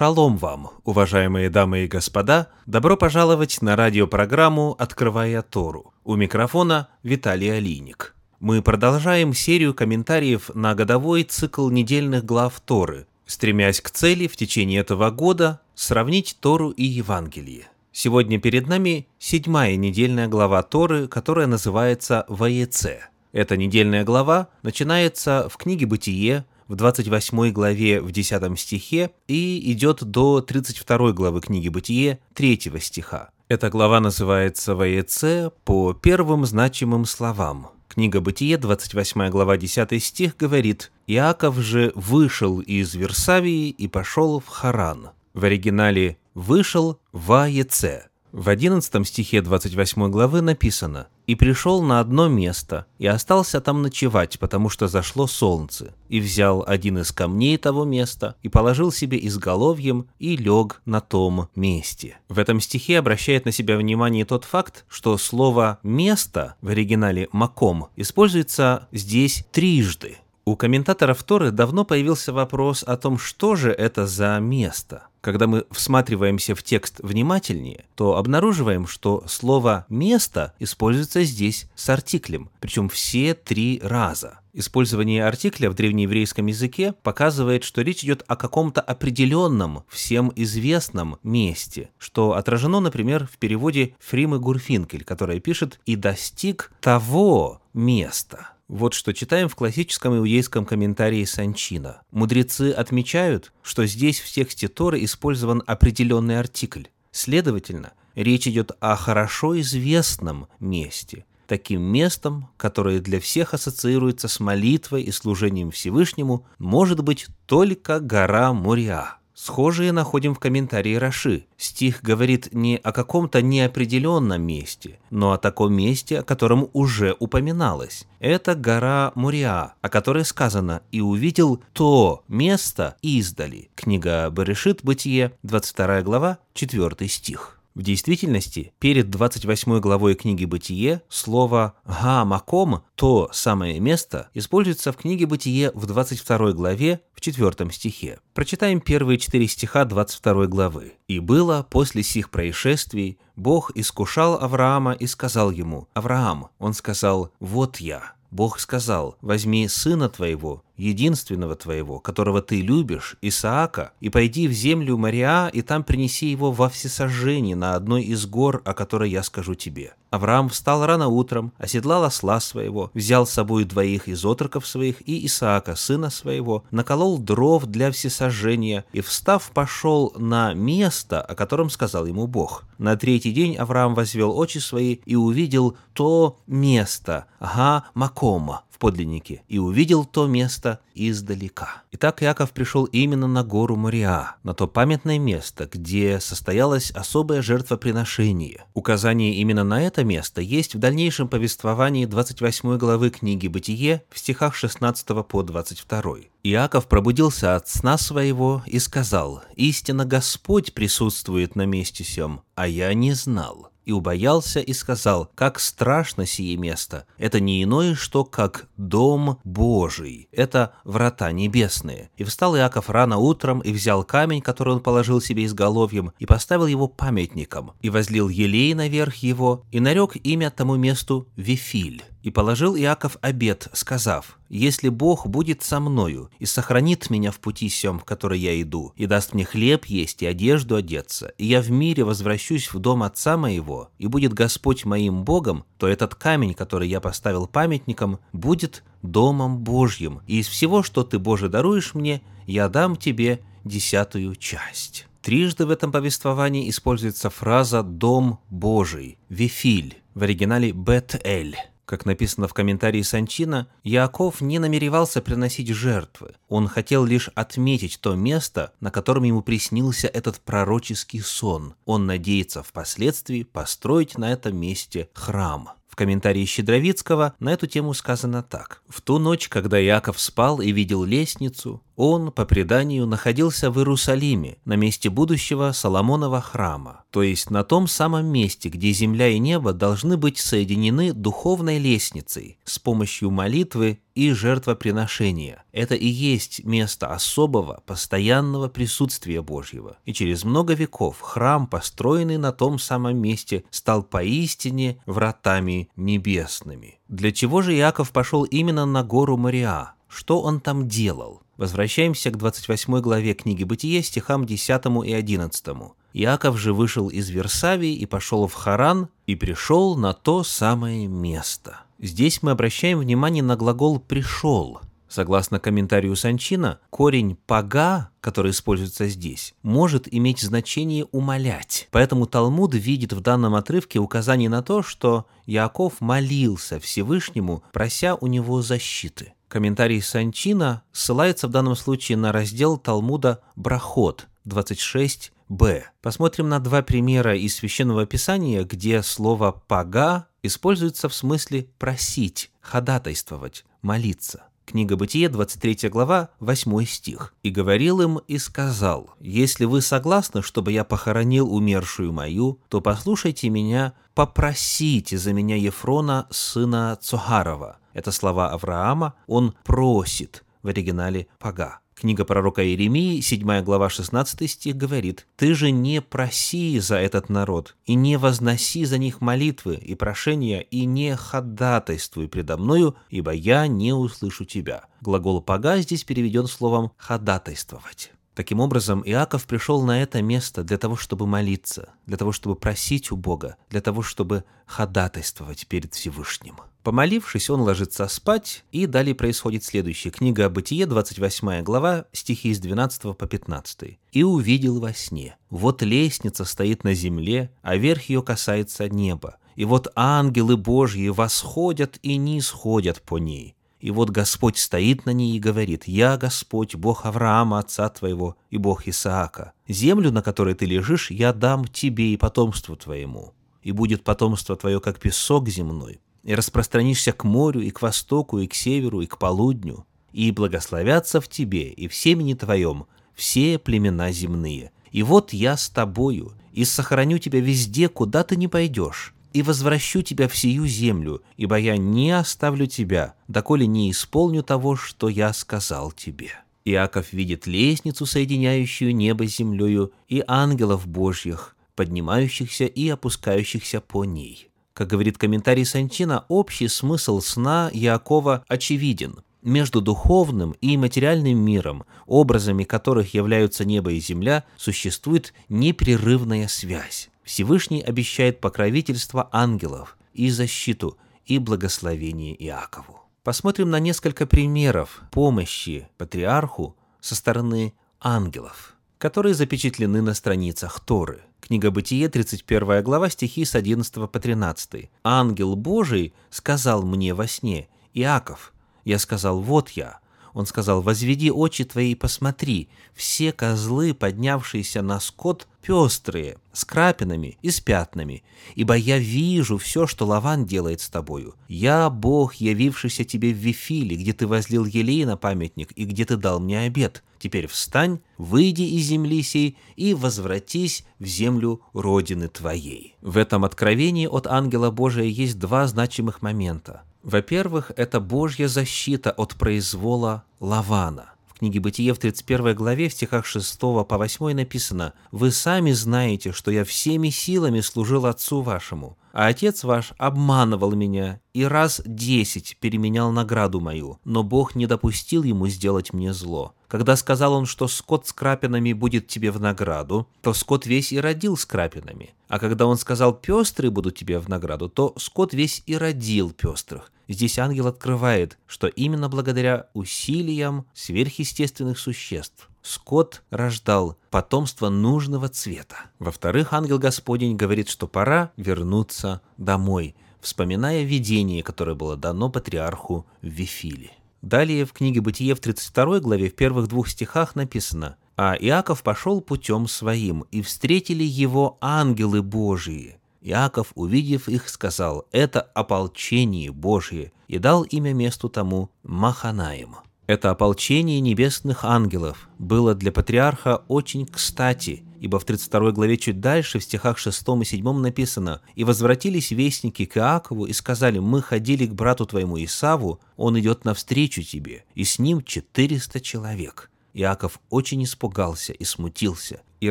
Шалом вам, уважаемые дамы и господа! Добро пожаловать на радиопрограмму «Открывая Тору». У микрофона Виталий Алиник. Мы продолжаем серию комментариев на годовой цикл недельных глав Торы, стремясь к цели в течение этого года сравнить Тору и Евангелие. Сегодня перед нами седьмая недельная глава Торы, которая называется «Ваеце». Эта недельная глава начинается в книге «Бытие», в 28 главе в 10 стихе и идет до 32 главы книги «Бытие» 3 стиха. Эта глава называется «Ваеце» по первым значимым словам. Книга «Бытие», 28 глава, 10 стих говорит «Иаков же вышел из Версавии и пошел в Харан». В оригинале «вышел в Ваеце». В 11 стихе 28 главы написано «И пришел на одно место, и остался там ночевать, потому что зашло солнце, и взял один из камней того места, и положил себе изголовьем, и лег на том месте». В этом стихе обращает на себя внимание тот факт, что слово «место» в оригинале «маком» используется здесь трижды. У комментаторов Торы давно появился вопрос о том, что же это за место. Когда мы всматриваемся в текст внимательнее, то обнаруживаем, что слово «место» используется здесь с артиклем, причем все три раза. Использование артикля в древнееврейском языке показывает, что речь идет о каком-то определенном, всем известном месте, что отражено, например, в переводе Фримы Гурфинкель, которая пишет «и достиг того места». Вот что читаем в классическом иудейском комментарии Санчина. Мудрецы отмечают, что здесь в тексте Торы использован определенный артикль. Следовательно, речь идет о хорошо известном месте, таким местом, которое для всех ассоциируется с молитвой и служением Всевышнему, может быть только гора Мориа. Схожие находим в комментарии Раши. Стих говорит не о каком-то неопределенном месте, но о таком месте, о котором уже упоминалось. Это гора Муриа, о которой сказано «И увидел то место издали». Книга Берешит, Бытие, 22 глава, 4 стих. В действительности, перед 28 главой книги «Бытие» слово «га-маком» – то самое место – используется в книге «Бытие» в 22 главе в 4 стихе. Прочитаем первые четыре стиха 22 главы. «И было после сих происшествий, Бог искушал Авраама и сказал ему, «Авраам». Он сказал, «Вот я». Бог сказал, «Возьми сына твоего, единственного твоего, которого ты любишь, Исаака, и пойди в землю Мариа, и там принеси его во всесожжение на одной из гор, о которой я скажу тебе». Авраам встал рано утром, оседлал осла своего, взял с собой двоих из отроков своих и Исаака, сына своего, наколол дров для всесожжения и, встав, пошел на место, о котором сказал ему Бог. На третий день Авраам возвел очи свои и увидел то место, ага, Макома, подлиннике и увидел то место издалека. Итак, Яков пришел именно на гору Мориа, на то памятное место, где состоялось особое жертвоприношение. Указание именно на это место есть в дальнейшем повествовании 28 главы книги «Бытие» в стихах 16 по 22. Иаков пробудился от сна своего и сказал, «Истинно Господь присутствует на месте сем, а я не знал» и убоялся и сказал, как страшно сие место. Это не иное, что как дом Божий. Это врата небесные. И встал Иаков рано утром и взял камень, который он положил себе изголовьем, и поставил его памятником, и возлил елей наверх его, и нарек имя тому месту Вифиль. И положил Иаков обет, сказав, «Если Бог будет со мною и сохранит меня в пути сем, в который я иду, и даст мне хлеб есть и одежду одеться, и я в мире возвращусь в дом отца моего, и будет Господь моим Богом, то этот камень, который я поставил памятником, будет домом Божьим, и из всего, что ты, Боже, даруешь мне, я дам тебе десятую часть». Трижды в этом повествовании используется фраза «дом Божий», «вифиль», в оригинале «бет-эль». Как написано в комментарии Санчина, Яаков не намеревался приносить жертвы. Он хотел лишь отметить то место, на котором ему приснился этот пророческий сон. Он надеется впоследствии построить на этом месте храм. В комментарии Щедровицкого на эту тему сказано так. «В ту ночь, когда Яков спал и видел лестницу, Он, по преданию, находился в Иерусалиме, на месте будущего Соломонова храма, то есть на том самом месте, где земля и небо должны быть соединены духовной лестницей с помощью молитвы и жертвоприношения. Это и есть место особого, постоянного присутствия Божьего. И через много веков храм, построенный на том самом месте, стал поистине вратами небесными. Для чего же Иаков пошел именно на гору Мариа? Что он там делал? Возвращаемся к 28 главе книги Бытие, стихам 10 и 11. Иаков же вышел из Версавии и пошел в Харан, и пришел на то самое место. Здесь мы обращаем внимание на глагол «пришел». Согласно комментарию Санчина, корень «пага», который используется здесь, может иметь значение «умолять». Поэтому Талмуд видит в данном отрывке указание на то, что Яков молился Всевышнему, прося у него защиты. Комментарий Санчина ссылается в данном случае на раздел Талмуда «Брахот» 26б. Посмотрим на два примера из Священного Писания, где слово «пага» используется в смысле «просить», «ходатайствовать», «молиться». Книга Бытие, 23 глава, 8 стих. «И говорил им и сказал, если вы согласны, чтобы я похоронил умершую мою, то послушайте меня, попросите за меня Ефрона, сына Цухарова, это слова Авраама, он просит в оригинале «пага». Книга пророка Иеремии, 7 глава 16 стих говорит, «Ты же не проси за этот народ, и не возноси за них молитвы и прошения, и не ходатайствуй предо мною, ибо я не услышу тебя». Глагол «пога» здесь переведен словом «ходатайствовать». Таким образом, Иаков пришел на это место для того, чтобы молиться, для того, чтобы просить у Бога, для того, чтобы ходатайствовать перед Всевышним. Помолившись, он ложится спать, и далее происходит следующее. Книга Бытие, 28 глава, стихи с 12 по 15. «И увидел во сне. Вот лестница стоит на земле, а верх ее касается неба. И вот ангелы Божьи восходят и не сходят по ней. И вот Господь стоит на ней и говорит, «Я Господь, Бог Авраама, отца твоего, и Бог Исаака. Землю, на которой ты лежишь, я дам тебе и потомству твоему. И будет потомство твое, как песок земной, и распространишься к морю, и к востоку, и к северу, и к полудню, и благословятся в тебе и в семени твоем все племена земные. И вот я с тобою, и сохраню тебя везде, куда ты не пойдешь, и возвращу тебя в сию землю, ибо я не оставлю тебя, доколе не исполню того, что я сказал тебе». Иаков видит лестницу, соединяющую небо с землею, и ангелов Божьих, поднимающихся и опускающихся по ней. Как говорит комментарий Санчина, общий смысл сна Якова очевиден. Между духовным и материальным миром, образами которых являются небо и земля, существует непрерывная связь. Всевышний обещает покровительство ангелов и защиту и благословение Иакову. Посмотрим на несколько примеров помощи патриарху со стороны ангелов, которые запечатлены на страницах Торы. Книга Бытие, 31 глава, стихи с 11 по 13. «Ангел Божий сказал мне во сне, Иаков, я сказал, вот я, он сказал, «Возведи очи твои и посмотри, все козлы, поднявшиеся на скот, пестрые, с крапинами и с пятнами, ибо я вижу все, что Лаван делает с тобою. Я Бог, явившийся тебе в Вифиле, где ты возлил елей на памятник и где ты дал мне обед. Теперь встань, выйди из земли сей и возвратись в землю родины твоей». В этом откровении от ангела Божия есть два значимых момента. Во-первых, это Божья защита от произвола Лавана. Книге Бытие в 31 главе в стихах 6 по 8 написано «Вы сами знаете, что я всеми силами служил отцу вашему, а отец ваш обманывал меня и раз десять переменял награду мою, но Бог не допустил ему сделать мне зло. Когда сказал он, что скот с крапинами будет тебе в награду, то скот весь и родил с крапинами. А когда он сказал, пестрые будут тебе в награду, то скот весь и родил пестрых. Здесь ангел открывает, что именно благодаря усилиям сверхъестественных существ скот рождал потомство нужного цвета. Во-вторых, ангел Господень говорит, что пора вернуться домой, вспоминая видение, которое было дано патриарху в Вифиле. Далее в книге Бытие в 32 главе в первых двух стихах написано «А Иаков пошел путем своим, и встретили его ангелы Божии. Иаков, увидев их, сказал, «Это ополчение Божье», и дал имя месту тому Маханаим. Это ополчение небесных ангелов было для патриарха очень кстати, ибо в 32 главе чуть дальше, в стихах 6 и 7 написано «И возвратились вестники к Иакову и сказали, мы ходили к брату твоему Исаву, он идет навстречу тебе, и с ним 400 человек». Иаков очень испугался и смутился, и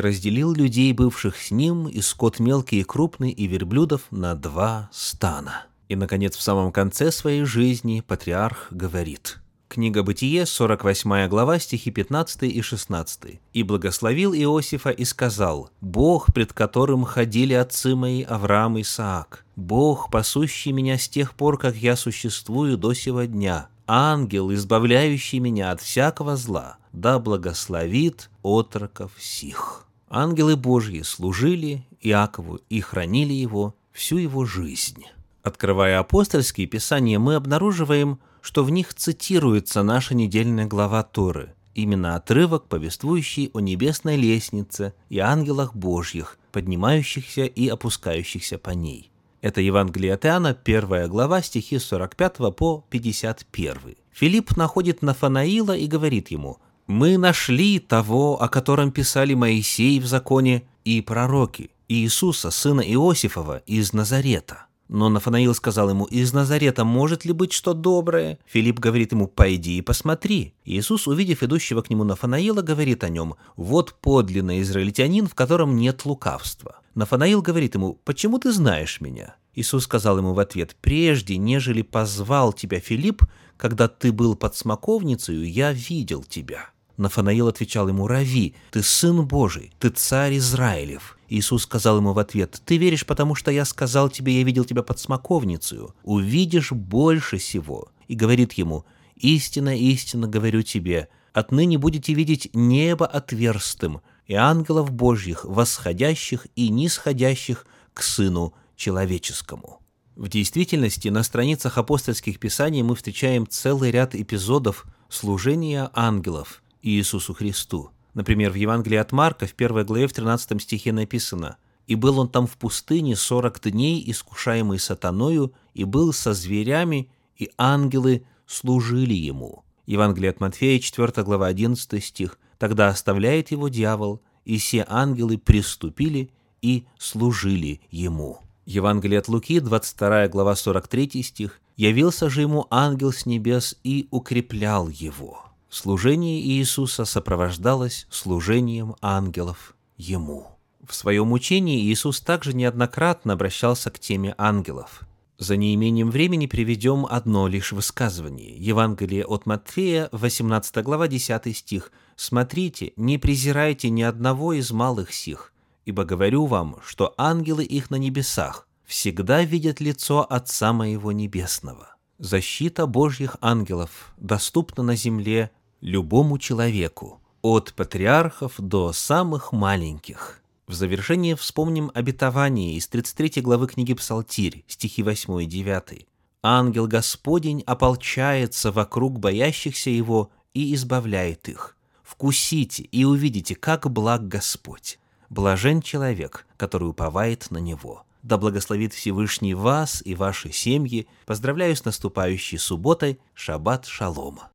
разделил людей, бывших с ним, и скот мелкий и крупный, и верблюдов на два стана. И, наконец, в самом конце своей жизни патриарх говорит – Книга Бытие, 48 глава, стихи 15 и 16. «И благословил Иосифа и сказал, «Бог, пред которым ходили отцы мои Авраам и Исаак, Бог, пасущий меня с тех пор, как я существую до сего дня, ангел, избавляющий меня от всякого зла, да благословит отроков сих». Ангелы Божьи служили Иакову и хранили его всю его жизнь. Открывая апостольские писания, мы обнаруживаем, что в них цитируется наша недельная глава Торы, именно отрывок, повествующий о небесной лестнице и ангелах Божьих, поднимающихся и опускающихся по ней. Это Евангелие от Иоанна, первая глава, стихи 45 по 51. Филипп находит Нафанаила и говорит ему, «Мы нашли того, о котором писали Моисей в законе и пророки, Иисуса, сына Иосифова из Назарета». Но Нафанаил сказал ему, «Из Назарета может ли быть что доброе?» Филипп говорит ему, «Пойди и посмотри». Иисус, увидев идущего к нему Нафанаила, говорит о нем, «Вот подлинный израильтянин, в котором нет лукавства». Нафанаил говорит ему, «Почему ты знаешь меня?» Иисус сказал ему в ответ, «Прежде, нежели позвал тебя Филипп, когда ты был под смоковницей, я видел тебя». Нафанаил отвечал ему, «Рави, ты сын Божий, ты царь Израилев». Иисус сказал ему в ответ, «Ты веришь, потому что я сказал тебе, я видел тебя под смоковницей. Увидишь больше всего». И говорит ему, «Истинно, истинно говорю тебе, отныне будете видеть небо отверстым и ангелов Божьих, восходящих и нисходящих к Сыну Человеческому». В действительности на страницах апостольских писаний мы встречаем целый ряд эпизодов служения ангелов – Иисусу Христу. Например, в Евангелии от Марка в 1 главе в 13 стихе написано «И был он там в пустыне сорок дней, искушаемый сатаною, и был со зверями, и ангелы служили ему». Евангелие от Матфея, 4 глава, 11 стих. «Тогда оставляет его дьявол, и все ангелы приступили и служили ему». Евангелие от Луки, 22 глава, 43 стих. «Явился же ему ангел с небес и укреплял его». Служение Иисуса сопровождалось служением ангелов Ему. В своем учении Иисус также неоднократно обращался к теме ангелов. За неимением времени приведем одно лишь высказывание. Евангелие от Матфея, 18 глава, 10 стих. «Смотрите, не презирайте ни одного из малых сих, ибо говорю вам, что ангелы их на небесах всегда видят лицо Отца Моего Небесного». Защита Божьих ангелов доступна на земле любому человеку, от патриархов до самых маленьких. В завершение вспомним обетование из 33 главы книги Псалтирь, стихи 8 и 9. «Ангел Господень ополчается вокруг боящихся Его и избавляет их. Вкусите и увидите, как благ Господь. Блажен человек, который уповает на Него». Да благословит Всевышний вас и ваши семьи. Поздравляю с наступающей субботой. Шаббат шалома.